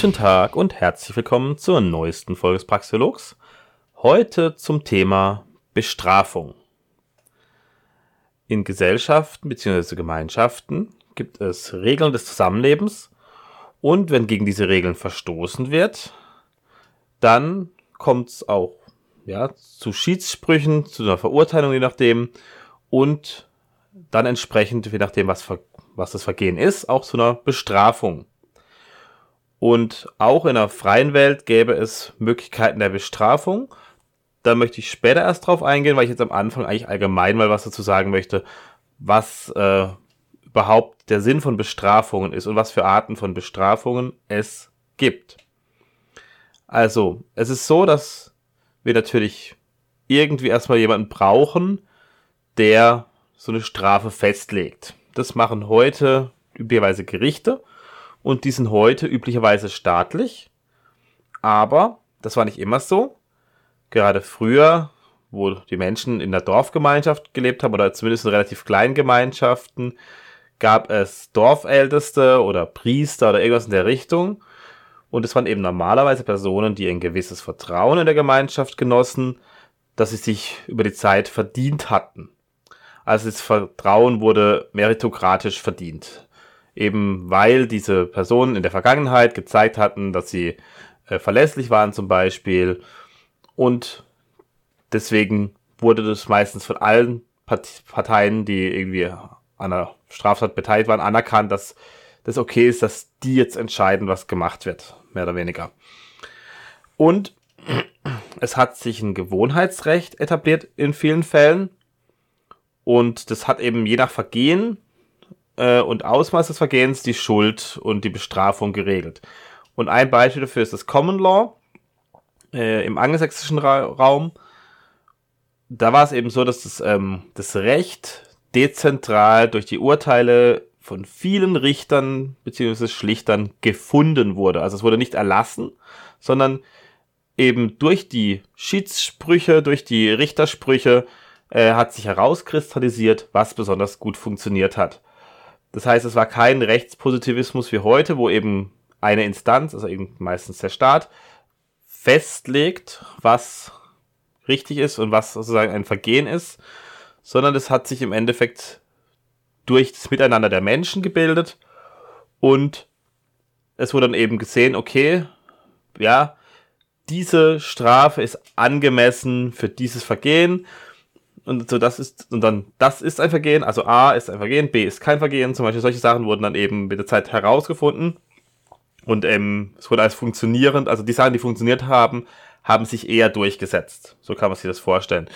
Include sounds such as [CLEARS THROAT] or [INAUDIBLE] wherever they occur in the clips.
Guten Tag und herzlich willkommen zur neuesten Folge des Praxiologs. Heute zum Thema Bestrafung. In Gesellschaften bzw. Gemeinschaften gibt es Regeln des Zusammenlebens und wenn gegen diese Regeln verstoßen wird, dann kommt es auch ja, zu Schiedssprüchen, zu einer Verurteilung, je nachdem, und dann entsprechend, je nachdem, was, was das Vergehen ist, auch zu einer Bestrafung. Und auch in der freien Welt gäbe es Möglichkeiten der Bestrafung. Da möchte ich später erst drauf eingehen, weil ich jetzt am Anfang eigentlich allgemein mal was dazu sagen möchte, was äh, überhaupt der Sinn von Bestrafungen ist und was für Arten von Bestrafungen es gibt. Also, es ist so, dass wir natürlich irgendwie erstmal jemanden brauchen, der so eine Strafe festlegt. Das machen heute üblicherweise Gerichte und die sind heute üblicherweise staatlich. Aber das war nicht immer so. Gerade früher, wo die Menschen in der Dorfgemeinschaft gelebt haben oder zumindest in relativ kleinen Gemeinschaften, gab es Dorfälteste oder Priester oder irgendwas in der Richtung. Und es waren eben normalerweise Personen, die ein gewisses Vertrauen in der Gemeinschaft genossen, dass sie sich über die Zeit verdient hatten. Also das Vertrauen wurde meritokratisch verdient eben weil diese Personen in der Vergangenheit gezeigt hatten, dass sie äh, verlässlich waren zum Beispiel und deswegen wurde das meistens von allen Parteien, die irgendwie an einer Straftat beteiligt waren, anerkannt, dass das okay ist, dass die jetzt entscheiden, was gemacht wird, mehr oder weniger. Und [CLEARS THROAT] es hat sich ein Gewohnheitsrecht etabliert in vielen Fällen. Und das hat eben je nach Vergehen äh, und Ausmaß des Vergehens die Schuld und die Bestrafung geregelt. Und ein Beispiel dafür ist das Common Law äh, im angelsächsischen Ra Raum. Da war es eben so, dass das, ähm, das Recht dezentral durch die Urteile von vielen Richtern bzw. Schlichtern gefunden wurde. Also es wurde nicht erlassen, sondern eben durch die Schiedssprüche, durch die Richtersprüche äh, hat sich herauskristallisiert, was besonders gut funktioniert hat. Das heißt, es war kein Rechtspositivismus wie heute, wo eben eine Instanz, also eben meistens der Staat, festlegt, was richtig ist und was sozusagen ein Vergehen ist, sondern es hat sich im Endeffekt durch das Miteinander der Menschen gebildet und es wurde dann eben gesehen, okay, ja, diese Strafe ist angemessen für dieses Vergehen und so das ist, und dann, das ist ein Vergehen, also A ist ein Vergehen, B ist kein Vergehen, zum Beispiel solche Sachen wurden dann eben mit der Zeit herausgefunden. Und ähm, es wurde als funktionierend, also die Sachen, die funktioniert haben, haben sich eher durchgesetzt. So kann man sich das vorstellen.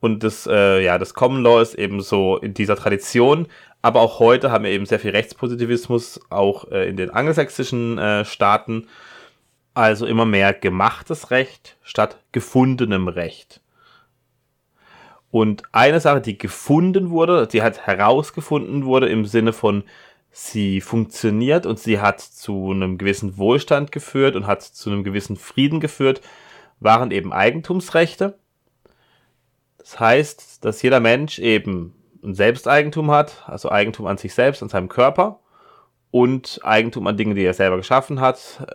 Und das, äh, ja, das Common Law ist eben so in dieser Tradition. Aber auch heute haben wir eben sehr viel Rechtspositivismus, auch äh, in den angelsächsischen äh, Staaten. Also immer mehr gemachtes Recht statt gefundenem Recht. Und eine Sache, die gefunden wurde, die halt herausgefunden wurde im Sinne von, sie funktioniert und sie hat zu einem gewissen Wohlstand geführt und hat zu einem gewissen Frieden geführt, waren eben Eigentumsrechte. Das heißt, dass jeder Mensch eben ein Selbsteigentum hat, also Eigentum an sich selbst, an seinem Körper und Eigentum an Dingen, die er selber geschaffen hat.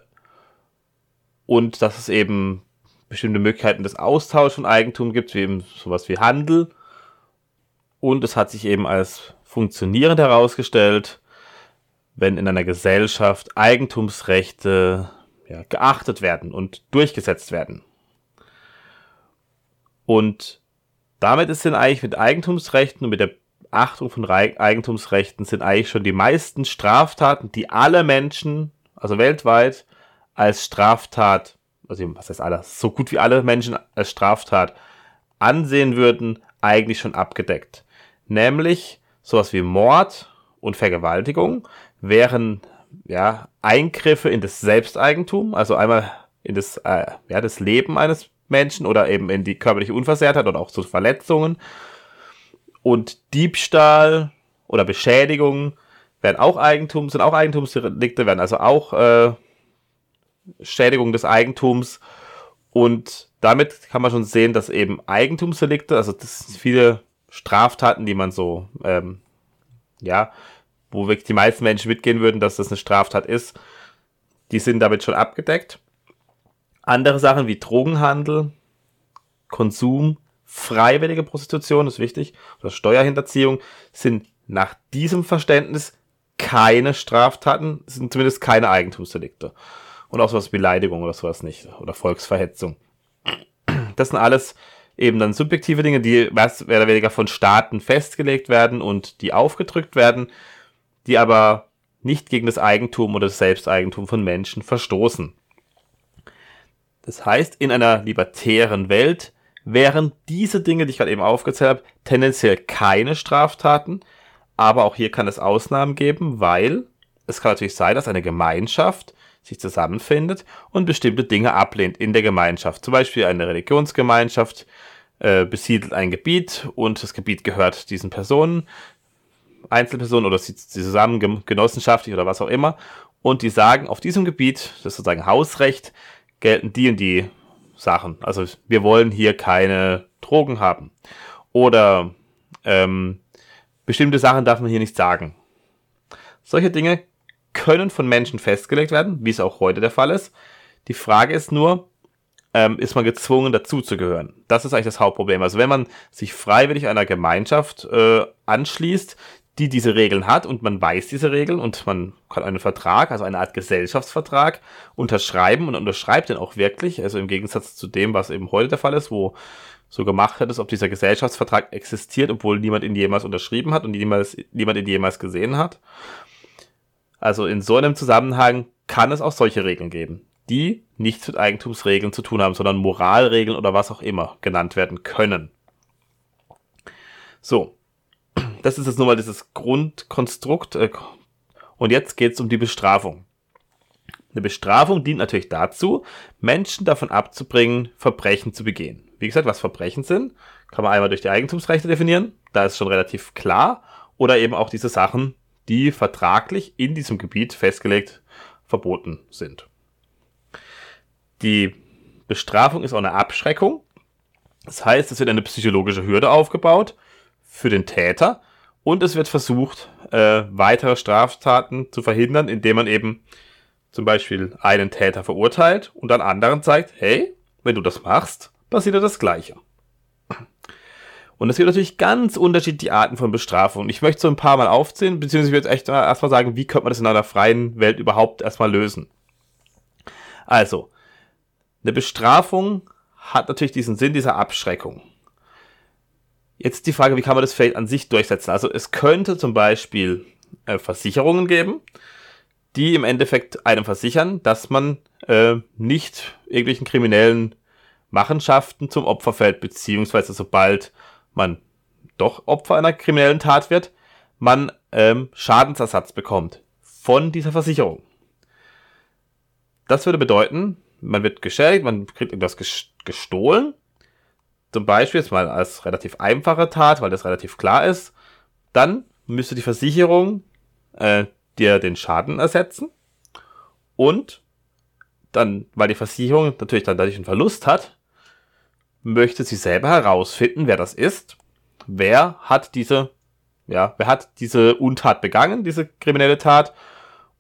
Und dass es eben bestimmte Möglichkeiten des Austauschs von Eigentum gibt, wie eben sowas wie Handel. Und es hat sich eben als funktionierend herausgestellt, wenn in einer Gesellschaft Eigentumsrechte ja, geachtet werden und durchgesetzt werden. Und damit ist dann eigentlich mit Eigentumsrechten und mit der Achtung von Eigentumsrechten sind eigentlich schon die meisten Straftaten, die alle Menschen, also weltweit, als Straftat also was heißt alle, so gut wie alle Menschen als Straftat ansehen würden, eigentlich schon abgedeckt. Nämlich sowas wie Mord und Vergewaltigung wären ja Eingriffe in das Selbsteigentum, also einmal in das, äh, ja, das Leben eines Menschen oder eben in die körperliche Unversehrtheit oder auch zu Verletzungen. Und Diebstahl oder Beschädigung werden auch Eigentum, sind auch Eigentumsdelikte, werden also auch äh, Schädigung des Eigentums. Und damit kann man schon sehen, dass eben Eigentumsdelikte, also das sind viele Straftaten, die man so, ähm, ja, wo wirklich die meisten Menschen mitgehen würden, dass das eine Straftat ist, die sind damit schon abgedeckt. Andere Sachen wie Drogenhandel, Konsum, freiwillige Prostitution, ist wichtig, oder Steuerhinterziehung, sind nach diesem Verständnis keine Straftaten, sind zumindest keine Eigentumsdelikte. Und auch sowas Beleidigung oder sowas nicht. Oder Volksverhetzung. Das sind alles eben dann subjektive Dinge, die mehr oder weniger von Staaten festgelegt werden und die aufgedrückt werden, die aber nicht gegen das Eigentum oder das Selbsteigentum von Menschen verstoßen. Das heißt, in einer libertären Welt wären diese Dinge, die ich gerade eben aufgezählt habe, tendenziell keine Straftaten, aber auch hier kann es Ausnahmen geben, weil es kann natürlich sein, dass eine Gemeinschaft sich zusammenfindet und bestimmte Dinge ablehnt in der Gemeinschaft. Zum Beispiel eine Religionsgemeinschaft äh, besiedelt ein Gebiet und das Gebiet gehört diesen Personen, Einzelpersonen oder sie, zusammen genossenschaftlich oder was auch immer. Und die sagen, auf diesem Gebiet, das ist sozusagen Hausrecht, gelten die und die Sachen. Also wir wollen hier keine Drogen haben. Oder ähm, bestimmte Sachen darf man hier nicht sagen. Solche Dinge können von Menschen festgelegt werden, wie es auch heute der Fall ist. Die Frage ist nur, ähm, ist man gezwungen dazuzugehören? Das ist eigentlich das Hauptproblem. Also wenn man sich freiwillig einer Gemeinschaft äh, anschließt, die diese Regeln hat und man weiß diese Regeln und man kann einen Vertrag, also eine Art Gesellschaftsvertrag unterschreiben und unterschreibt den auch wirklich, also im Gegensatz zu dem, was eben heute der Fall ist, wo so gemacht hat, ist, ob dieser Gesellschaftsvertrag existiert, obwohl niemand ihn jemals unterschrieben hat und niemals, niemand ihn jemals gesehen hat. Also in so einem Zusammenhang kann es auch solche Regeln geben, die nichts mit Eigentumsregeln zu tun haben, sondern Moralregeln oder was auch immer genannt werden können. So, [CLEARS THROAT] das ist jetzt nur mal dieses Grundkonstrukt. Äh, und jetzt geht es um die Bestrafung. Eine Bestrafung dient natürlich dazu, Menschen davon abzubringen, Verbrechen zu begehen. Wie gesagt, was Verbrechen sind, kann man einmal durch die Eigentumsrechte definieren, da ist schon relativ klar, oder eben auch diese Sachen, die vertraglich in diesem Gebiet festgelegt verboten sind. Die Bestrafung ist auch eine Abschreckung. Das heißt, es wird eine psychologische Hürde aufgebaut für den Täter, und es wird versucht, äh, weitere Straftaten zu verhindern, indem man eben zum Beispiel einen Täter verurteilt und dann anderen zeigt, hey, wenn du das machst, passiert das Gleiche. Und es gibt natürlich ganz unterschiedliche Arten von Bestrafung. Ich möchte so ein paar Mal aufzählen, beziehungsweise ich würde echt erstmal sagen, wie könnte man das in einer freien Welt überhaupt erstmal lösen. Also, eine Bestrafung hat natürlich diesen Sinn dieser Abschreckung. Jetzt die Frage, wie kann man das Feld an sich durchsetzen? Also es könnte zum Beispiel äh, Versicherungen geben, die im Endeffekt einem versichern, dass man äh, nicht irgendwelchen kriminellen Machenschaften zum Opfer fällt, beziehungsweise sobald man doch Opfer einer kriminellen Tat wird, man ähm, Schadensersatz bekommt von dieser Versicherung. Das würde bedeuten, man wird geschädigt, man kriegt irgendwas gestohlen. Zum Beispiel, jetzt mal als relativ einfache Tat, weil das relativ klar ist, dann müsste die Versicherung äh, dir den Schaden ersetzen. Und dann, weil die Versicherung natürlich dann dadurch einen Verlust hat, möchte sie selber herausfinden, wer das ist, wer hat diese, ja, wer hat diese Untat begangen, diese kriminelle Tat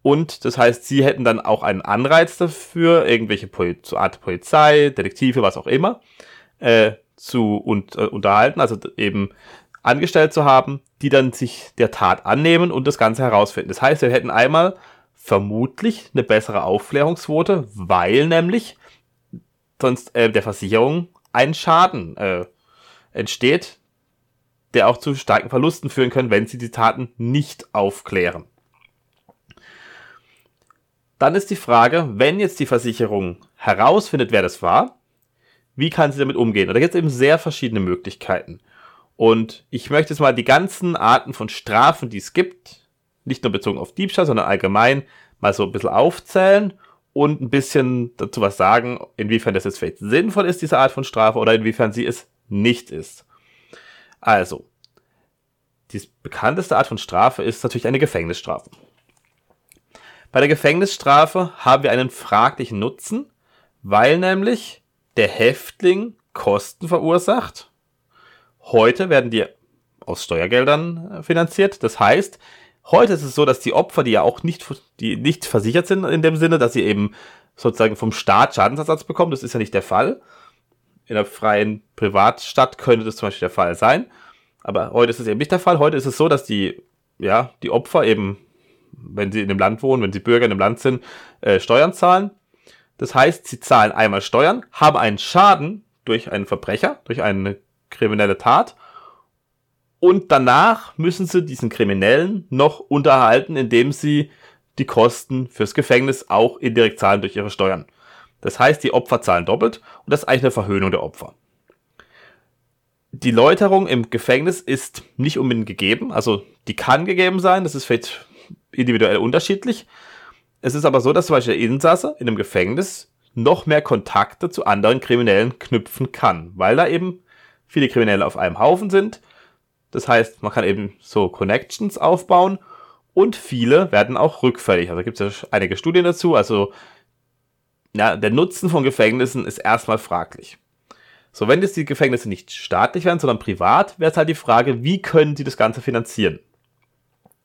und das heißt, sie hätten dann auch einen Anreiz dafür, irgendwelche Pol Art Polizei, Detektive, was auch immer, äh, zu und, äh, unterhalten, also eben angestellt zu haben, die dann sich der Tat annehmen und das Ganze herausfinden. Das heißt, wir hätten einmal vermutlich eine bessere Aufklärungsquote, weil nämlich sonst äh, der Versicherung ein Schaden äh, entsteht, der auch zu starken Verlusten führen können, wenn sie die Taten nicht aufklären. Dann ist die Frage, wenn jetzt die Versicherung herausfindet, wer das war, wie kann sie damit umgehen? Und da gibt es eben sehr verschiedene Möglichkeiten. Und ich möchte jetzt mal die ganzen Arten von Strafen, die es gibt, nicht nur bezogen auf Diebstahl, sondern allgemein mal so ein bisschen aufzählen und ein bisschen dazu was sagen, inwiefern das jetzt vielleicht sinnvoll ist, diese Art von Strafe, oder inwiefern sie es nicht ist. Also, die bekannteste Art von Strafe ist natürlich eine Gefängnisstrafe. Bei der Gefängnisstrafe haben wir einen fraglichen Nutzen, weil nämlich der Häftling Kosten verursacht. Heute werden die aus Steuergeldern äh, finanziert. Das heißt, Heute ist es so, dass die Opfer, die ja auch nicht, die nicht versichert sind in dem Sinne, dass sie eben sozusagen vom Staat Schadensersatz bekommen, das ist ja nicht der Fall. In einer freien Privatstadt könnte das zum Beispiel der Fall sein. Aber heute ist es eben nicht der Fall. Heute ist es so, dass die, ja, die Opfer eben, wenn sie in dem Land wohnen, wenn sie Bürger in dem Land sind, äh, Steuern zahlen. Das heißt, sie zahlen einmal Steuern, haben einen Schaden durch einen Verbrecher, durch eine kriminelle Tat und danach müssen sie diesen Kriminellen noch unterhalten, indem sie die Kosten fürs Gefängnis auch indirekt zahlen durch ihre Steuern. Das heißt, die Opfer zahlen doppelt und das ist eigentlich eine Verhöhnung der Opfer. Die Läuterung im Gefängnis ist nicht unbedingt gegeben, also die kann gegeben sein, das ist vielleicht individuell unterschiedlich. Es ist aber so, dass zum Beispiel der Insasse in einem Gefängnis noch mehr Kontakte zu anderen Kriminellen knüpfen kann, weil da eben viele Kriminelle auf einem Haufen sind. Das heißt, man kann eben so Connections aufbauen und viele werden auch rückfällig. Also gibt es ja einige Studien dazu. Also ja, der Nutzen von Gefängnissen ist erstmal fraglich. So, wenn jetzt die Gefängnisse nicht staatlich wären, sondern privat, wäre es halt die Frage, wie können sie das Ganze finanzieren?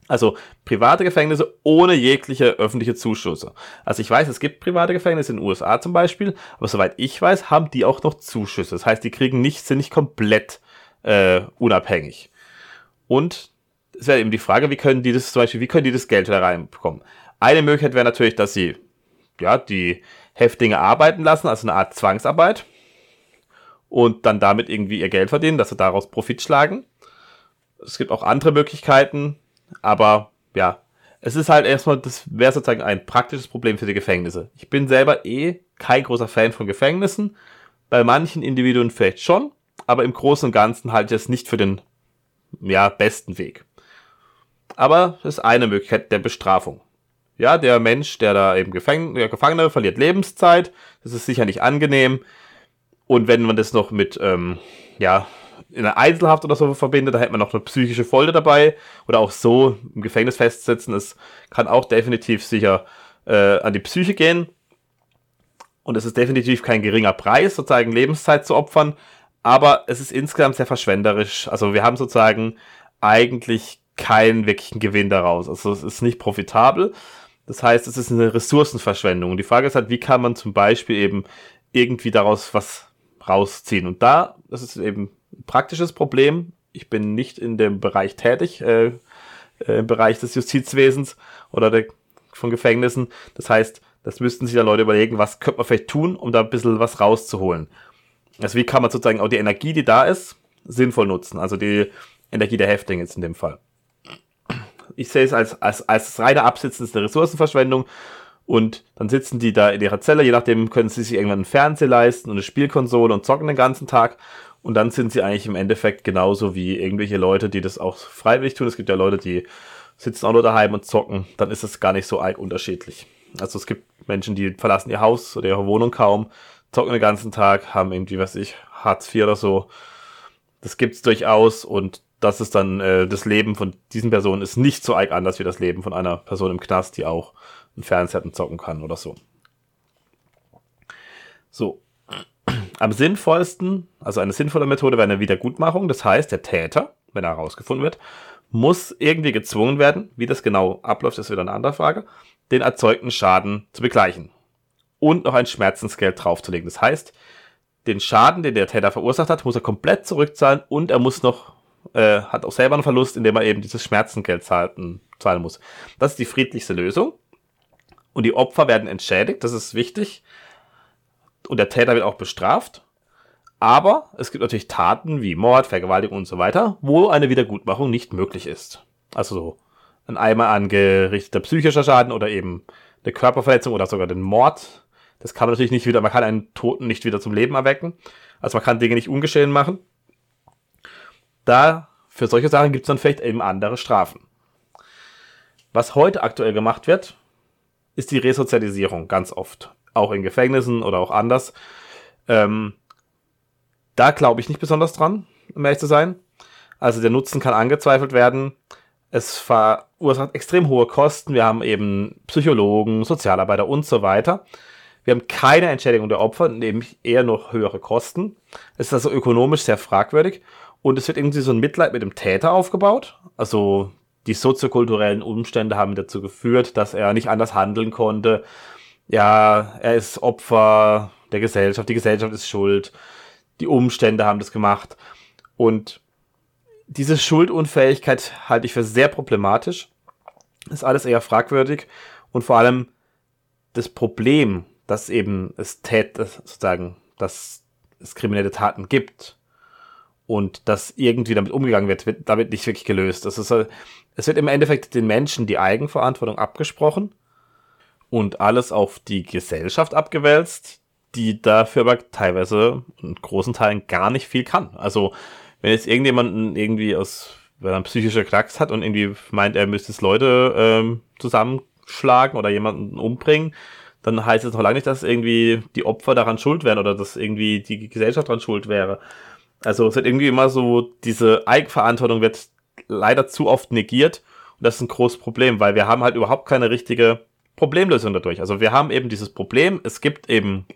Also private Gefängnisse ohne jegliche öffentliche Zuschüsse. Also ich weiß, es gibt private Gefängnisse in den USA zum Beispiel, aber soweit ich weiß, haben die auch noch Zuschüsse. Das heißt, die kriegen nicht, sind nicht komplett äh, unabhängig. Und es wäre eben die Frage, wie können die das zum Beispiel, wie können die das Geld da reinbekommen? Eine Möglichkeit wäre natürlich, dass sie ja die Häftlinge arbeiten lassen, also eine Art Zwangsarbeit und dann damit irgendwie ihr Geld verdienen, dass sie daraus Profit schlagen. Es gibt auch andere Möglichkeiten, aber ja, es ist halt erstmal, das wäre sozusagen ein praktisches Problem für die Gefängnisse. Ich bin selber eh kein großer Fan von Gefängnissen. Bei manchen Individuen vielleicht schon, aber im Großen und Ganzen halte ich es nicht für den ja, besten Weg. Aber es ist eine Möglichkeit der Bestrafung. Ja, der Mensch, der da eben Gefäng der Gefangene verliert Lebenszeit. Das ist sicher nicht angenehm. Und wenn man das noch mit ähm, ja, in einer Einzelhaft oder so verbindet, da hätte man noch eine psychische Folter dabei oder auch so im Gefängnis festsetzen. Es kann auch definitiv sicher äh, an die Psyche gehen. Und es ist definitiv kein geringer Preis, sozusagen Lebenszeit zu opfern. Aber es ist insgesamt sehr verschwenderisch. Also wir haben sozusagen eigentlich keinen wirklichen Gewinn daraus. Also es ist nicht profitabel. Das heißt, es ist eine Ressourcenverschwendung. Und die Frage ist halt, wie kann man zum Beispiel eben irgendwie daraus was rausziehen? Und da, das ist eben praktisches Problem. Ich bin nicht in dem Bereich tätig, äh, äh, im Bereich des Justizwesens oder der, von Gefängnissen. Das heißt, das müssten sich da Leute überlegen, was könnte man vielleicht tun, um da ein bisschen was rauszuholen. Also wie kann man sozusagen auch die Energie, die da ist, sinnvoll nutzen. Also die Energie der Häftlinge jetzt in dem Fall. Ich sehe es als, als, als reine Absitzen der Ressourcenverschwendung und dann sitzen die da in ihrer Zelle, je nachdem können sie sich irgendwann einen Fernseher leisten und eine Spielkonsole und zocken den ganzen Tag und dann sind sie eigentlich im Endeffekt genauso wie irgendwelche Leute, die das auch freiwillig tun. Es gibt ja Leute, die sitzen auch nur daheim und zocken. Dann ist es gar nicht so arg unterschiedlich. Also es gibt Menschen, die verlassen ihr Haus oder ihre Wohnung kaum, zocken den ganzen Tag, haben irgendwie, was ich, Hartz IV oder so. Das gibt's durchaus und das ist dann äh, das Leben von diesen Personen ist nicht so arg anders wie das Leben von einer Person im Knast, die auch einen Fernseher zocken kann oder so. So, am sinnvollsten, also eine sinnvolle Methode wäre eine Wiedergutmachung. Das heißt, der Täter, wenn er herausgefunden wird, muss irgendwie gezwungen werden, wie das genau abläuft, ist wieder eine andere Frage, den erzeugten Schaden zu begleichen. Und noch ein Schmerzensgeld draufzulegen. Das heißt, den Schaden, den der Täter verursacht hat, muss er komplett zurückzahlen und er muss noch, äh, hat auch selber einen Verlust, indem er eben dieses Schmerzengeld zahlen, zahlen muss. Das ist die friedlichste Lösung. Und die Opfer werden entschädigt, das ist wichtig und der Täter wird auch bestraft. Aber es gibt natürlich Taten wie Mord, Vergewaltigung und so weiter, wo eine Wiedergutmachung nicht möglich ist. Also so ein einmal angerichteter psychischer Schaden oder eben eine Körperverletzung oder sogar den Mord. Das kann man natürlich nicht wieder, man kann einen Toten nicht wieder zum Leben erwecken. Also man kann Dinge nicht ungeschehen machen. Da, für solche Sachen gibt es dann vielleicht eben andere Strafen. Was heute aktuell gemacht wird, ist die Resozialisierung ganz oft auch in Gefängnissen oder auch anders. Ähm, da glaube ich nicht besonders dran, um ehrlich zu sein. Also der Nutzen kann angezweifelt werden. Es verursacht extrem hohe Kosten. Wir haben eben Psychologen, Sozialarbeiter und so weiter. Wir haben keine Entschädigung der Opfer, nämlich eher noch höhere Kosten. Es ist also ökonomisch sehr fragwürdig. Und es wird irgendwie so ein Mitleid mit dem Täter aufgebaut. Also die soziokulturellen Umstände haben dazu geführt, dass er nicht anders handeln konnte. Ja, er ist Opfer der Gesellschaft, die Gesellschaft ist schuld, die Umstände haben das gemacht. Und diese Schuldunfähigkeit halte ich für sehr problematisch. Ist alles eher fragwürdig. Und vor allem das Problem, dass eben es tät, sozusagen, dass es kriminelle Taten gibt und dass irgendwie damit umgegangen wird, wird damit nicht wirklich gelöst. Das ist, es wird im Endeffekt den Menschen die Eigenverantwortung abgesprochen und alles auf die Gesellschaft abgewälzt, die dafür aber teilweise in großen Teilen gar nicht viel kann. Also wenn jetzt irgendjemanden irgendwie aus, wenn er einen psychischer Knacks hat und irgendwie meint, er müsste es Leute ähm, zusammenschlagen oder jemanden umbringen, dann heißt es noch lange nicht, dass irgendwie die Opfer daran schuld wären oder dass irgendwie die Gesellschaft daran schuld wäre. Also es wird irgendwie immer so, diese Eigenverantwortung wird leider zu oft negiert und das ist ein großes Problem, weil wir haben halt überhaupt keine richtige Problemlösung dadurch. Also wir haben eben dieses Problem, es gibt eben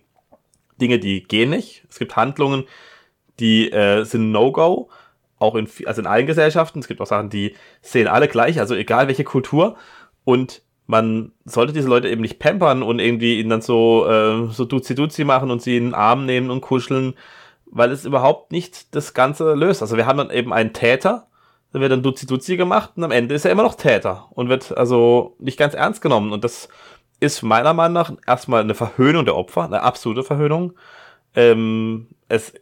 Dinge, die gehen nicht, es gibt Handlungen, die äh, sind No-Go, auch in, also in allen Gesellschaften. Es gibt auch Sachen, die sehen alle gleich, also egal welche Kultur. Und man sollte diese Leute eben nicht pampern und irgendwie ihnen dann so, äh, so Duzi-Duzi machen und sie in den Arm nehmen und kuscheln, weil es überhaupt nicht das Ganze löst. Also wir haben dann eben einen Täter, da wird dann Duzi-Duzi gemacht und am Ende ist er immer noch Täter und wird also nicht ganz ernst genommen. Und das ist meiner Meinung nach erstmal eine Verhöhnung der Opfer, eine absolute Verhöhnung. Ähm, es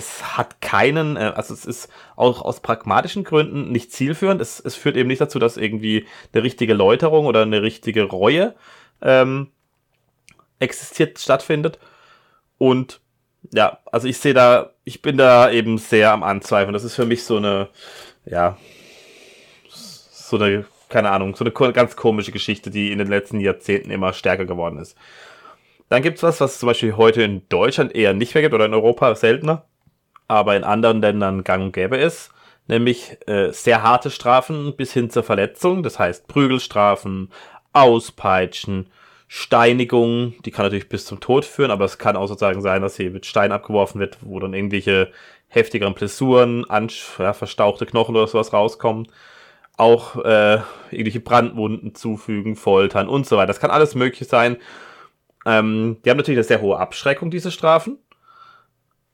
es hat keinen, äh, also es ist auch aus pragmatischen Gründen nicht zielführend. Es, es führt eben nicht dazu, dass irgendwie eine richtige Läuterung oder eine richtige Reue ähm, existiert, stattfindet. Und ja, also ich sehe da, ich bin da eben sehr am Anzweifeln. Das ist für mich so eine, ja, so eine, keine Ahnung, so eine ganz komische Geschichte, die in den letzten Jahrzehnten immer stärker geworden ist. Dann gibt's was, was zum Beispiel heute in Deutschland eher nicht mehr gibt oder in Europa seltener aber in anderen Ländern gang und gäbe ist, nämlich äh, sehr harte Strafen bis hin zur Verletzung, das heißt Prügelstrafen, Auspeitschen, Steinigung, die kann natürlich bis zum Tod führen, aber es kann auch sozusagen sein, dass hier mit Stein abgeworfen wird, wo dann irgendwelche heftigeren Blessuren, ja, verstauchte Knochen oder sowas rauskommen. Auch äh, irgendwelche Brandwunden zufügen, foltern und so weiter. Das kann alles möglich sein. Ähm, die haben natürlich eine sehr hohe Abschreckung, diese Strafen.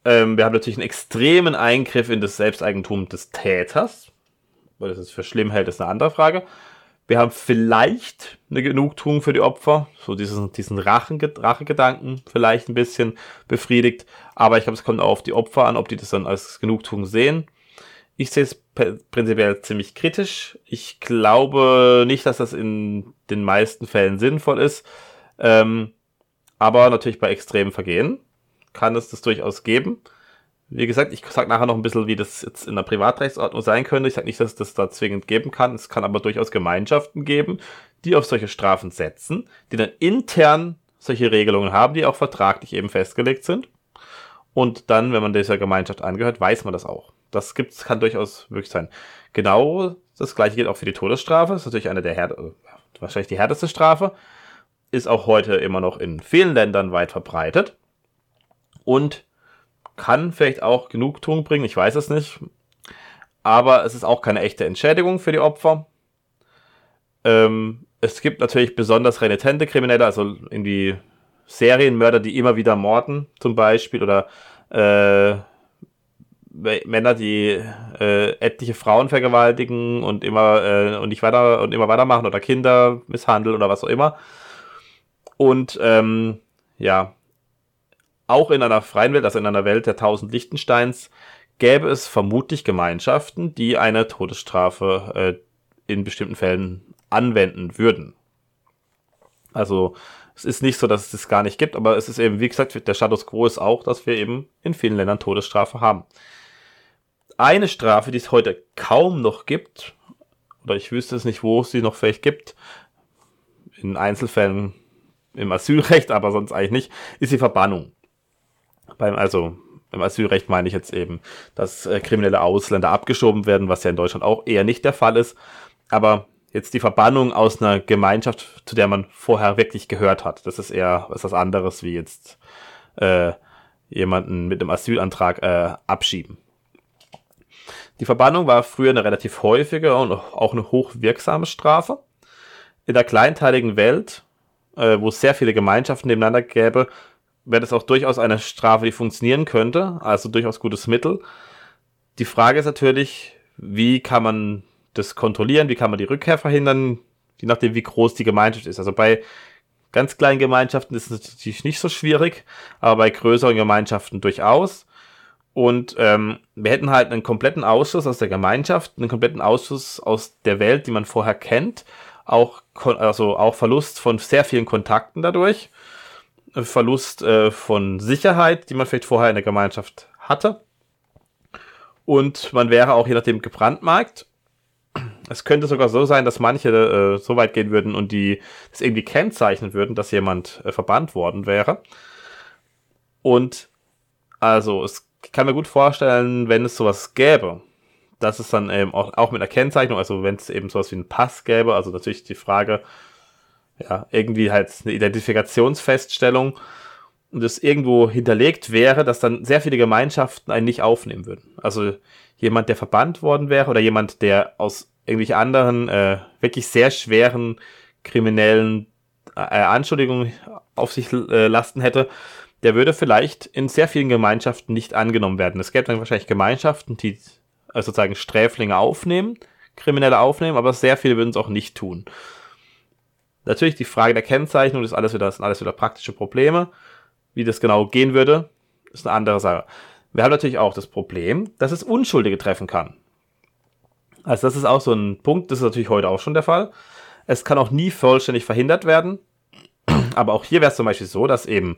Ähm, wir haben natürlich einen extremen Eingriff in das Selbsteigentum des Täters. Weil das es für schlimm hält, ist eine andere Frage. Wir haben vielleicht eine Genugtuung für die Opfer, so diesen, diesen Rachen, Rachegedanken vielleicht ein bisschen befriedigt. Aber ich glaube, es kommt auch auf die Opfer an, ob die das dann als Genugtuung sehen. Ich sehe es prinzipiell ziemlich kritisch. Ich glaube nicht, dass das in den meisten Fällen sinnvoll ist. Ähm, aber natürlich bei extremen Vergehen kann es das durchaus geben. Wie gesagt, ich sage nachher noch ein bisschen, wie das jetzt in der Privatrechtsordnung sein könnte. Ich sage nicht, dass es das da zwingend geben kann. Es kann aber durchaus Gemeinschaften geben, die auf solche Strafen setzen, die dann intern solche Regelungen haben, die auch vertraglich eben festgelegt sind. Und dann, wenn man dieser Gemeinschaft angehört, weiß man das auch. Das gibt's, kann durchaus wirklich sein. Genau das gleiche gilt auch für die Todesstrafe. Das ist natürlich eine der härtesten, wahrscheinlich die härteste Strafe. Ist auch heute immer noch in vielen Ländern weit verbreitet und kann vielleicht auch Genugtuung bringen, ich weiß es nicht. Aber es ist auch keine echte Entschädigung für die Opfer. Ähm, es gibt natürlich besonders renitente Kriminelle, also irgendwie Serienmörder, die immer wieder morden, zum Beispiel, oder äh, Männer, die äh, etliche Frauen vergewaltigen und immer äh, und nicht weiter und immer weitermachen oder Kinder misshandeln oder was auch immer. Und ähm, ja, auch in einer freien Welt, also in einer Welt der tausend Lichtensteins, gäbe es vermutlich Gemeinschaften, die eine Todesstrafe äh, in bestimmten Fällen anwenden würden. Also es ist nicht so, dass es das gar nicht gibt, aber es ist eben, wie gesagt, der Status quo ist auch, dass wir eben in vielen Ländern Todesstrafe haben. Eine Strafe, die es heute kaum noch gibt, oder ich wüsste es nicht, wo es sie noch vielleicht gibt, in Einzelfällen im Asylrecht, aber sonst eigentlich nicht, ist die Verbannung beim, also im Asylrecht meine ich jetzt eben, dass äh, kriminelle Ausländer abgeschoben werden, was ja in Deutschland auch eher nicht der Fall ist. Aber jetzt die Verbannung aus einer Gemeinschaft, zu der man vorher wirklich gehört hat, das ist eher was anderes wie jetzt äh, jemanden mit einem Asylantrag äh, abschieben. Die Verbannung war früher eine relativ häufige und auch eine hochwirksame Strafe. In der kleinteiligen Welt, äh, wo es sehr viele Gemeinschaften nebeneinander gäbe, wäre das auch durchaus eine Strafe, die funktionieren könnte, also durchaus gutes Mittel. Die Frage ist natürlich, wie kann man das kontrollieren, wie kann man die Rückkehr verhindern, je nachdem, wie groß die Gemeinschaft ist. Also bei ganz kleinen Gemeinschaften ist es natürlich nicht so schwierig, aber bei größeren Gemeinschaften durchaus. Und ähm, wir hätten halt einen kompletten Ausschuss aus der Gemeinschaft, einen kompletten Ausschuss aus der Welt, die man vorher kennt, auch, also auch Verlust von sehr vielen Kontakten dadurch, Verlust äh, von Sicherheit, die man vielleicht vorher in der Gemeinschaft hatte. Und man wäre auch je nachdem gebrandmarkt es könnte sogar so sein, dass manche äh, so weit gehen würden und die das irgendwie kennzeichnen würden, dass jemand äh, verbannt worden wäre. Und also, es kann mir gut vorstellen, wenn es sowas gäbe, dass es dann eben auch, auch mit einer Kennzeichnung, also wenn es eben sowas wie einen Pass gäbe, also natürlich die Frage, ja, irgendwie halt eine Identifikationsfeststellung und es irgendwo hinterlegt wäre, dass dann sehr viele Gemeinschaften einen nicht aufnehmen würden. Also jemand, der verbannt worden wäre oder jemand, der aus irgendwelche anderen äh, wirklich sehr schweren kriminellen äh, Anschuldigungen auf sich äh, lasten hätte, der würde vielleicht in sehr vielen Gemeinschaften nicht angenommen werden. Es gäbe dann wahrscheinlich Gemeinschaften, die äh, sozusagen Sträflinge aufnehmen, Kriminelle aufnehmen, aber sehr viele würden es auch nicht tun. Natürlich die Frage der Kennzeichnung ist alles wieder, das sind alles wieder praktische Probleme. Wie das genau gehen würde, ist eine andere Sache. Wir haben natürlich auch das Problem, dass es Unschuldige treffen kann. Also das ist auch so ein Punkt, das ist natürlich heute auch schon der Fall. Es kann auch nie vollständig verhindert werden. [CLEARS THROAT] Aber auch hier wäre es zum Beispiel so, dass eben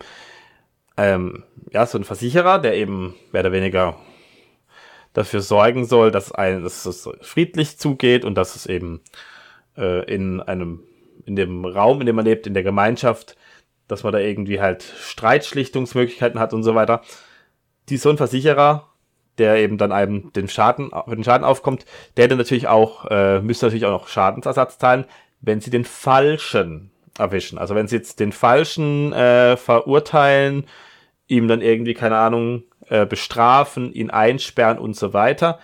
ähm, ja, so ein Versicherer, der eben mehr oder weniger dafür sorgen soll, dass, ein, dass es friedlich zugeht und dass es eben äh, in einem, in dem Raum, in dem man lebt, in der Gemeinschaft, dass man da irgendwie halt Streitschlichtungsmöglichkeiten hat und so weiter. Die so ein Versicherer der eben dann einem den Schaden, den Schaden aufkommt, der dann natürlich auch, äh, müsste natürlich auch noch Schadensersatz zahlen, wenn sie den falschen erwischen. Also wenn sie jetzt den falschen äh, verurteilen, ihm dann irgendwie, keine Ahnung, äh, bestrafen, ihn einsperren und so weiter,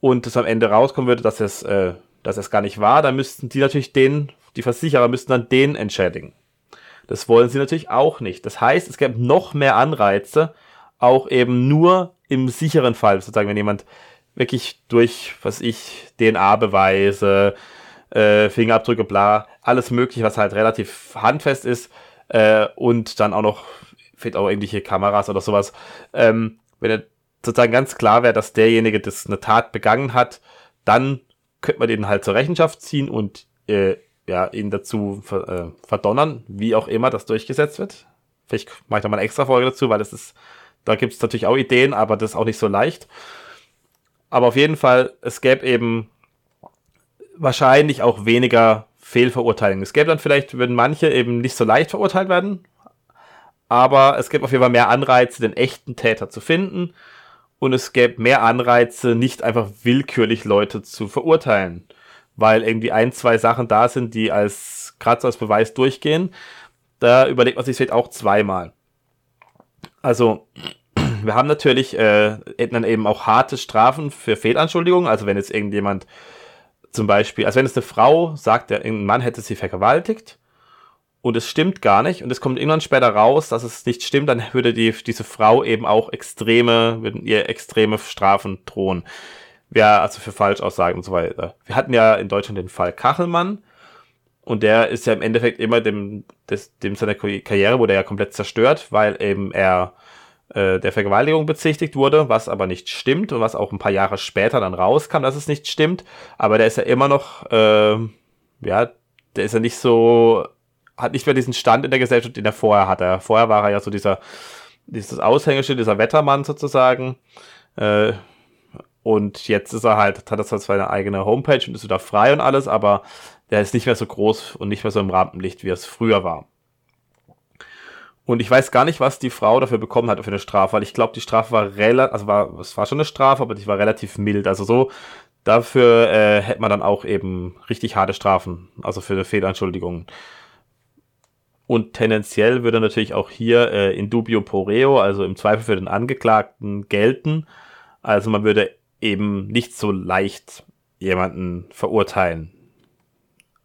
und es am Ende rauskommen würde, dass es, äh, dass es gar nicht war, dann müssten die natürlich den, die Versicherer müssten dann den entschädigen. Das wollen sie natürlich auch nicht. Das heißt, es gäbe noch mehr Anreize, auch eben nur im sicheren Fall, sozusagen, wenn jemand wirklich durch, was ich, DNA-Beweise, äh, Fingerabdrücke, bla, alles mögliche, was halt relativ handfest ist, äh, und dann auch noch, vielleicht auch irgendwelche Kameras oder sowas, ähm, wenn er sozusagen ganz klar wäre, dass derjenige das eine Tat begangen hat, dann könnte man den halt zur Rechenschaft ziehen und äh, ja, ihn dazu ver, äh, verdonnern, wie auch immer das durchgesetzt wird. Vielleicht mache ich da mal eine extra Folge dazu, weil das ist da gibt es natürlich auch Ideen, aber das ist auch nicht so leicht. Aber auf jeden Fall, es gäbe eben wahrscheinlich auch weniger Fehlverurteilungen. Es gäbe dann vielleicht, würden manche eben nicht so leicht verurteilt werden, aber es gäbe auf jeden Fall mehr Anreize, den echten Täter zu finden und es gäbe mehr Anreize, nicht einfach willkürlich Leute zu verurteilen, weil irgendwie ein, zwei Sachen da sind, die als gerade als Beweis durchgehen. Da überlegt man sich vielleicht auch zweimal. Also, [CLEARS THROAT] wir haben natürlich äh, dann eben auch harte Strafen für Fehlanschuldigungen. Also, wenn jetzt irgendjemand zum Beispiel, also wenn es eine Frau sagt, der Mann hätte sie vergewaltigt und es stimmt gar nicht und es kommt irgendwann später raus, dass es nicht stimmt, dann würde die, diese Frau eben auch extreme, würden ihr extreme Strafen drohen. Ja, also für Falschaussagen und so weiter. Wir hatten ja in Deutschland den Fall Kachelmann und der ist ja im Endeffekt immer dem, des, dem seiner Karriere wurde ja komplett zerstört, weil eben er äh, der Vergewaltigung bezichtigt wurde, was aber nicht stimmt und was auch ein paar Jahre später dann rauskam, dass es nicht stimmt. Aber der ist ja immer noch, äh, ja, der ist ja nicht so, hat nicht mehr diesen Stand in der Gesellschaft, den er vorher hatte. Vorher war er ja so dieser, dieses Aushängeschild, dieser Wettermann sozusagen. Äh, und jetzt ist er halt, hat er zwar seine eigene Homepage und ist wieder frei und alles, aber der ist nicht mehr so groß und nicht mehr so im Rampenlicht, wie es früher war. Und ich weiß gar nicht, was die Frau dafür bekommen hat für eine Strafe, weil ich glaube, die Strafe war relativ, also war, es war schon eine Strafe, aber die war relativ mild. Also so, dafür äh, hätte man dann auch eben richtig harte Strafen, also für eine Fehlanschuldigung. Und tendenziell würde natürlich auch hier äh, in dubio pro reo, also im Zweifel für den Angeklagten, gelten. Also man würde eben nicht so leicht jemanden verurteilen.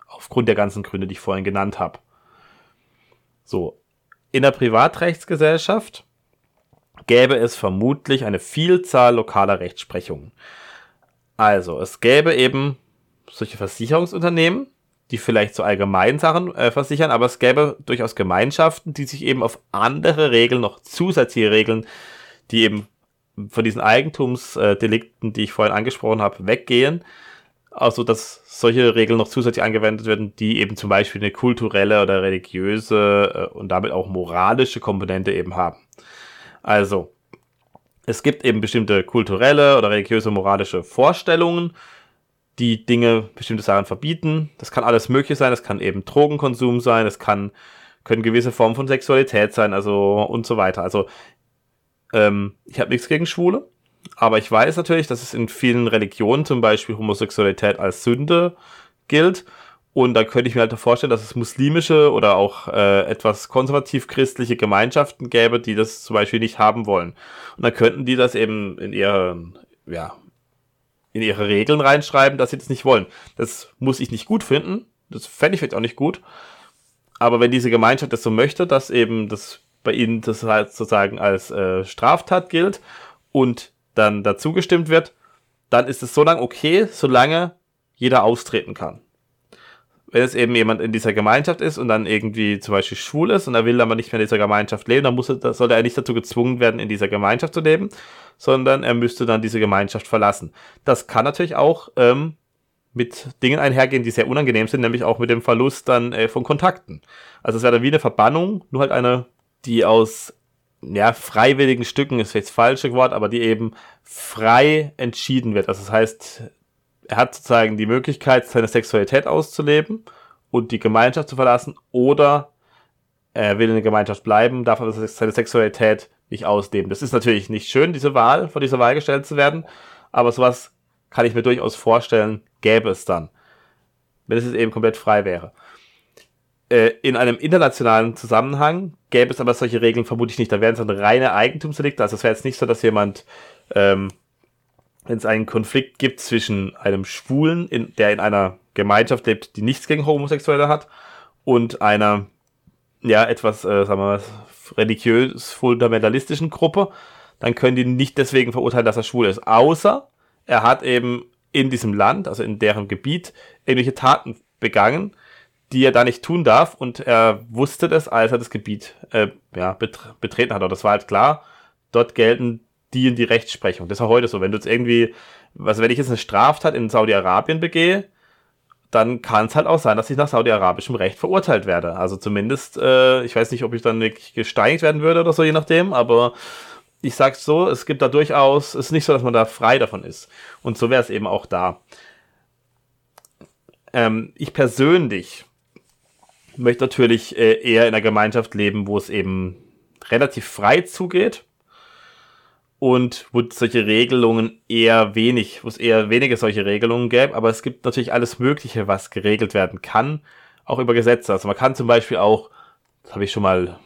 Aufgrund der ganzen Gründe, die ich vorhin genannt habe. So, in der Privatrechtsgesellschaft gäbe es vermutlich eine Vielzahl lokaler Rechtsprechungen. Also, es gäbe eben solche Versicherungsunternehmen, die vielleicht so allgemein Sachen äh, versichern, aber es gäbe durchaus Gemeinschaften, die sich eben auf andere Regeln, noch zusätzliche Regeln, die eben von diesen Eigentumsdelikten, die ich vorhin angesprochen habe, weggehen. Also, dass solche Regeln noch zusätzlich angewendet werden, die eben zum Beispiel eine kulturelle oder religiöse äh, und damit auch moralische Komponente eben haben. Also, es gibt eben bestimmte kulturelle oder religiöse moralische Vorstellungen, die Dinge, bestimmte Sachen verbieten. Das kann alles möglich sein, das kann eben Drogenkonsum sein, es kann, können gewisse Formen von Sexualität sein, also und so weiter. Also ähm, ich habe nichts gegen Schwule, aber ich weiß natürlich, dass es in vielen Religionen zum Beispiel Homosexualität als Sünde gilt. Und da könnte ich mir halt vorstellen, dass es muslimische oder auch äh, etwas konservativ-christliche Gemeinschaften gäbe, die das zum Beispiel nicht haben wollen. Und dann könnten die das eben in ihren, ja, in ihre Regeln reinschreiben, dass sie das nicht wollen. Das muss ich nicht gut finden. Das fände ich vielleicht auch nicht gut. Aber wenn diese Gemeinschaft das so möchte, dass eben das bei ihnen das halt sozusagen als äh, Straftat gilt und dann dazu gestimmt wird, dann ist es so lange okay, solange jeder austreten kann. Wenn es eben jemand in dieser Gemeinschaft ist und dann irgendwie zum Beispiel schwul ist und er will aber nicht mehr in dieser Gemeinschaft leben, dann muss er, sollte er nicht dazu gezwungen werden, in dieser Gemeinschaft zu leben, sondern er müsste dann diese Gemeinschaft verlassen. Das kann natürlich auch ähm, mit Dingen einhergehen, die sehr unangenehm sind, nämlich auch mit dem Verlust dann äh, von Kontakten. Also es wäre dann wie eine Verbannung, nur halt eine die aus ja, freiwilligen Stücken ist jetzt falsche Wort, aber die eben frei entschieden wird. Also das heißt, er hat sozusagen die Möglichkeit, seine Sexualität auszuleben und die Gemeinschaft zu verlassen oder er will in der Gemeinschaft bleiben, darf aber seine Sexualität nicht ausleben. Das ist natürlich nicht schön, diese Wahl, vor dieser Wahl gestellt zu werden, aber sowas kann ich mir durchaus vorstellen, gäbe es dann, wenn es eben komplett frei wäre. Äh, in einem internationalen Zusammenhang gäbe es aber solche Regeln vermutlich nicht. Da wären es dann reine Eigentumsdelikte. Also es wäre jetzt nicht so, dass jemand, ähm, wenn es einen Konflikt gibt zwischen einem Schwulen, in, der in einer Gemeinschaft lebt, die nichts gegen Homosexuelle hat, und einer, ja, etwas, äh, sagen wir mal, religiös-fundamentalistischen Gruppe, dann können die nicht deswegen verurteilen, dass er schwul ist. Außer er hat eben in diesem Land, also in deren Gebiet, irgendwelche Taten begangen, die er da nicht tun darf. Und er wusste das, als er das Gebiet äh, ja, betreten hat. Und das war halt klar, dort gelten die in die Rechtsprechung. Das ist auch heute so. Wenn du jetzt irgendwie, was, wenn ich jetzt eine Straftat in Saudi-Arabien begehe, dann kann es halt auch sein, dass ich nach saudi-arabischem Recht verurteilt werde. Also zumindest, äh, ich weiß nicht, ob ich dann wirklich gesteinigt werden würde oder so, je nachdem, aber ich sag's so, es gibt da durchaus, es ist nicht so, dass man da frei davon ist. Und so wäre es eben auch da. Ähm, ich persönlich möchte natürlich äh, eher in einer Gemeinschaft leben, wo es eben relativ frei zugeht und wo solche Regelungen eher wenig, wo es eher wenige solche Regelungen gäbe, aber es gibt natürlich alles Mögliche, was geregelt werden kann, auch über Gesetze. Also man kann zum Beispiel auch, das habe ich schon mal,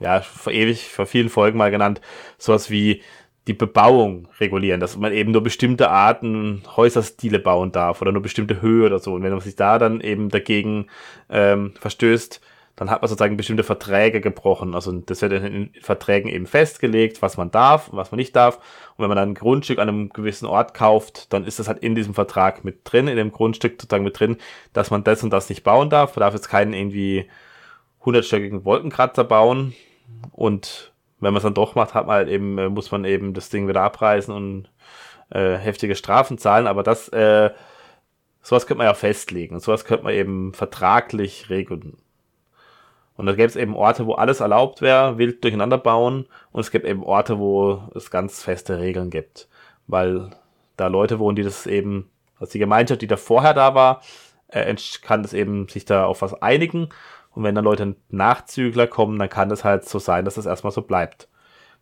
ja, vor ewig, vor vielen Folgen mal genannt, sowas wie die Bebauung regulieren, dass man eben nur bestimmte Arten Häuserstile bauen darf oder nur bestimmte Höhe oder so. Und wenn man sich da dann eben dagegen ähm, verstößt, dann hat man sozusagen bestimmte Verträge gebrochen. Also das wird in den Verträgen eben festgelegt, was man darf und was man nicht darf. Und wenn man dann ein Grundstück an einem gewissen Ort kauft, dann ist das halt in diesem Vertrag mit drin, in dem Grundstück sozusagen mit drin, dass man das und das nicht bauen darf. Man darf jetzt keinen irgendwie hundertstöckigen Wolkenkratzer bauen und wenn man es dann doch macht, hat man halt eben, äh, muss man eben das Ding wieder abreißen und äh, heftige Strafen zahlen. Aber das, äh, sowas könnte man ja festlegen. Und sowas könnte man eben vertraglich regeln. Und da gäbe es eben Orte, wo alles erlaubt wäre, wild durcheinander bauen. Und es gibt eben Orte, wo es ganz feste Regeln gibt. Weil da Leute wohnen, die das eben, also die Gemeinschaft, die da vorher da war, äh, kann das eben sich da auf was einigen. Und wenn dann Leute Nachzügler kommen, dann kann es halt so sein, dass es erstmal so bleibt.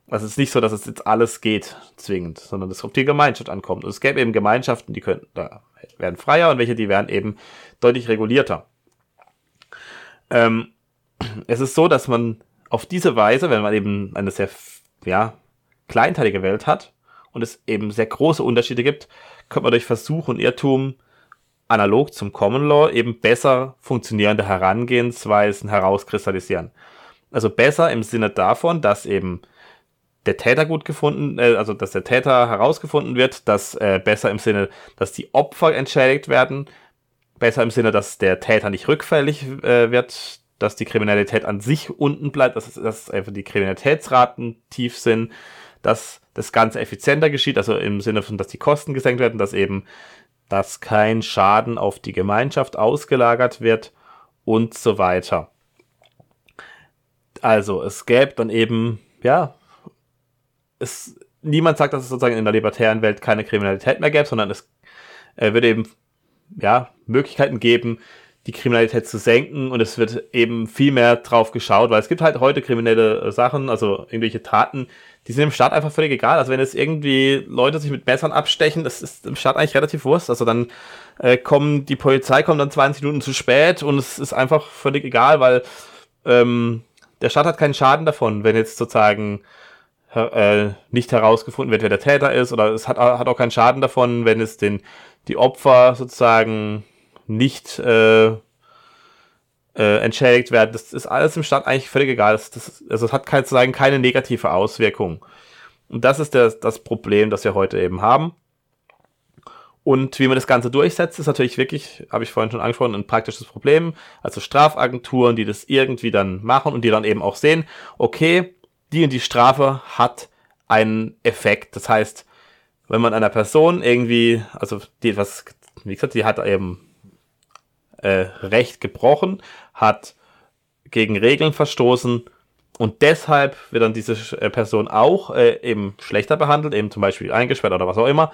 Also es ist nicht so, dass es jetzt alles geht, zwingend, sondern es auf die Gemeinschaft ankommt. Und es gäbe eben Gemeinschaften, die können, da werden freier und welche, die werden eben deutlich regulierter. Ähm, es ist so, dass man auf diese Weise, wenn man eben eine sehr, ja, kleinteilige Welt hat und es eben sehr große Unterschiede gibt, könnte man durch Versuch und Irrtum analog zum Common Law eben besser funktionierende Herangehensweisen herauskristallisieren. Also besser im Sinne davon, dass eben der Täter gut gefunden, äh, also dass der Täter herausgefunden wird, dass äh, besser im Sinne, dass die Opfer entschädigt werden, besser im Sinne, dass der Täter nicht rückfällig äh, wird, dass die Kriminalität an sich unten bleibt, dass, dass einfach die Kriminalitätsraten tief sind, dass das Ganze effizienter geschieht, also im Sinne von, dass die Kosten gesenkt werden, dass eben, dass kein Schaden auf die Gemeinschaft ausgelagert wird und so weiter. Also es gäbe dann eben, ja, es, niemand sagt, dass es sozusagen in der libertären Welt keine Kriminalität mehr gäbe, sondern es äh, würde eben, ja, Möglichkeiten geben, die Kriminalität zu senken und es wird eben viel mehr drauf geschaut, weil es gibt halt heute kriminelle äh, Sachen, also irgendwelche Taten, die sind im Staat einfach völlig egal. Also wenn es irgendwie Leute sich mit Messern abstechen, das ist im Staat eigentlich relativ wurscht. Also dann äh, kommen, die Polizei kommt dann 20 Minuten zu spät und es ist einfach völlig egal, weil ähm, der Staat hat keinen Schaden davon, wenn jetzt sozusagen äh, nicht herausgefunden wird, wer der Täter ist, oder es hat, hat auch keinen Schaden davon, wenn es den, die Opfer sozusagen nicht äh, äh, entschädigt werden. Das ist alles im Staat eigentlich völlig egal. Das, das, also es hat kein, sozusagen keine negative Auswirkung. Und das ist der, das Problem, das wir heute eben haben. Und wie man das Ganze durchsetzt, ist natürlich wirklich, habe ich vorhin schon angesprochen, ein praktisches Problem. Also Strafagenturen, die das irgendwie dann machen und die dann eben auch sehen, okay, die und die Strafe hat einen Effekt. Das heißt, wenn man einer Person irgendwie, also die etwas, wie gesagt, die hat eben äh, Recht gebrochen, hat gegen Regeln verstoßen und deshalb wird dann diese äh, Person auch äh, eben schlechter behandelt, eben zum Beispiel eingesperrt oder was auch immer,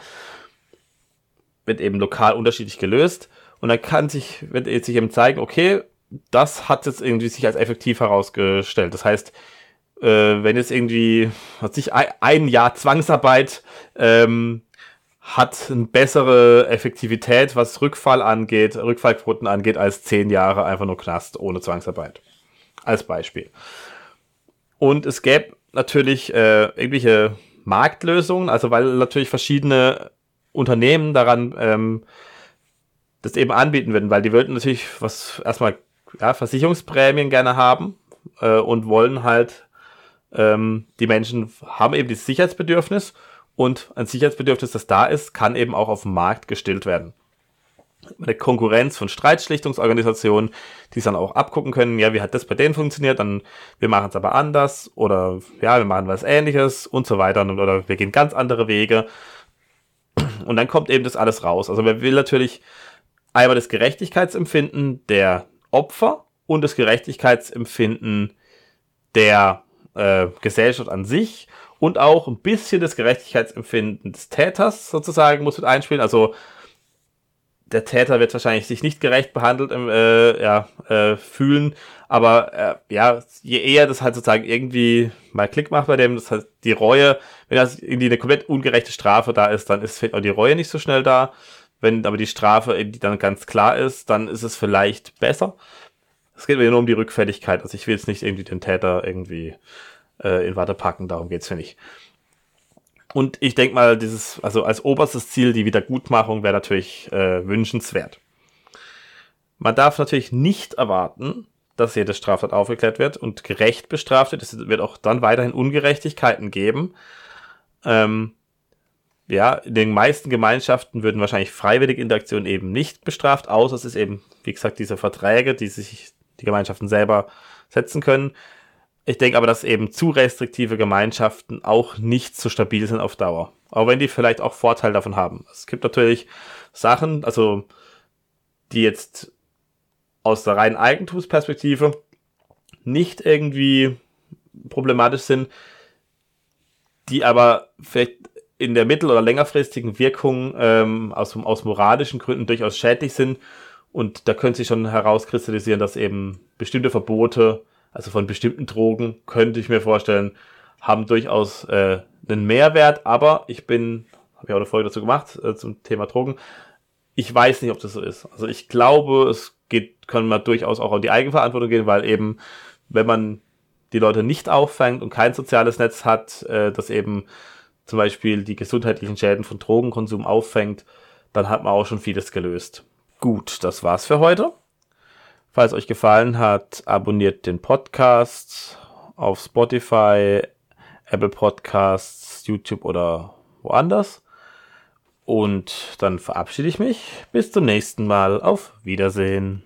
wird eben lokal unterschiedlich gelöst und dann kann sich, wird sich eben zeigen, okay, das hat jetzt irgendwie sich als effektiv herausgestellt. Das heißt, äh, wenn jetzt irgendwie, hat sich ein Jahr Zwangsarbeit ähm, hat eine bessere Effektivität, was Rückfall angeht, Rückfallquoten angeht, als zehn Jahre einfach nur Knast ohne Zwangsarbeit. Als Beispiel. Und es gäbe natürlich äh, irgendwelche Marktlösungen, also weil natürlich verschiedene Unternehmen daran ähm, das eben anbieten würden, weil die würden natürlich was erstmal ja, Versicherungsprämien gerne haben äh, und wollen halt ähm, die Menschen haben eben dieses Sicherheitsbedürfnis und ein Sicherheitsbedürfnis, das da ist, kann eben auch auf dem Markt gestillt werden. Eine Konkurrenz von Streitschlichtungsorganisationen, die es dann auch abgucken können, ja, wie hat das bei denen funktioniert, dann wir machen es aber anders oder ja, wir machen was ähnliches und so weiter oder wir gehen ganz andere Wege. Und dann kommt eben das alles raus. Also man will natürlich einmal das Gerechtigkeitsempfinden der Opfer und das Gerechtigkeitsempfinden der äh, Gesellschaft an sich und auch ein bisschen das Gerechtigkeitsempfinden des Täters sozusagen muss mit einspielen. Also der Täter wird wahrscheinlich sich nicht gerecht behandelt äh, ja, äh, fühlen, aber äh, ja, je eher das halt sozusagen irgendwie mal Klick macht bei dem, das heißt die Reue, wenn das irgendwie eine komplett ungerechte Strafe da ist, dann ist auch die Reue nicht so schnell da. Wenn aber die Strafe irgendwie dann ganz klar ist, dann ist es vielleicht besser. Es geht mir nur um die Rückfälligkeit. Also ich will jetzt nicht irgendwie den Täter irgendwie äh, in packen, darum geht's für mich. Und ich denke mal, dieses, also als oberstes Ziel, die Wiedergutmachung wäre natürlich äh, wünschenswert. Man darf natürlich nicht erwarten, dass jede Straftat aufgeklärt wird und gerecht bestraft wird. Es wird auch dann weiterhin Ungerechtigkeiten geben. Ähm, ja, in den meisten Gemeinschaften würden wahrscheinlich freiwillige Interaktionen eben nicht bestraft, außer es ist eben, wie gesagt, diese Verträge, die sich die Gemeinschaften selber setzen können. Ich denke aber, dass eben zu restriktive Gemeinschaften auch nicht so stabil sind auf Dauer. Auch wenn die vielleicht auch Vorteile davon haben. Es gibt natürlich Sachen, also die jetzt aus der reinen Eigentumsperspektive nicht irgendwie problematisch sind, die aber vielleicht in der mittel- oder längerfristigen Wirkung ähm, aus, aus moralischen Gründen durchaus schädlich sind. Und da könnte sich schon herauskristallisieren, dass eben bestimmte Verbote also von bestimmten Drogen, könnte ich mir vorstellen, haben durchaus äh, einen Mehrwert, aber ich bin, habe ja auch eine Folge dazu gemacht, äh, zum Thema Drogen. Ich weiß nicht, ob das so ist. Also ich glaube, es geht, können wir durchaus auch an die Eigenverantwortung gehen, weil eben, wenn man die Leute nicht auffängt und kein soziales Netz hat, äh, das eben zum Beispiel die gesundheitlichen Schäden von Drogenkonsum auffängt, dann hat man auch schon vieles gelöst. Gut, das war's für heute. Falls euch gefallen hat, abonniert den Podcast auf Spotify, Apple Podcasts, YouTube oder woanders. Und dann verabschiede ich mich. Bis zum nächsten Mal. Auf Wiedersehen.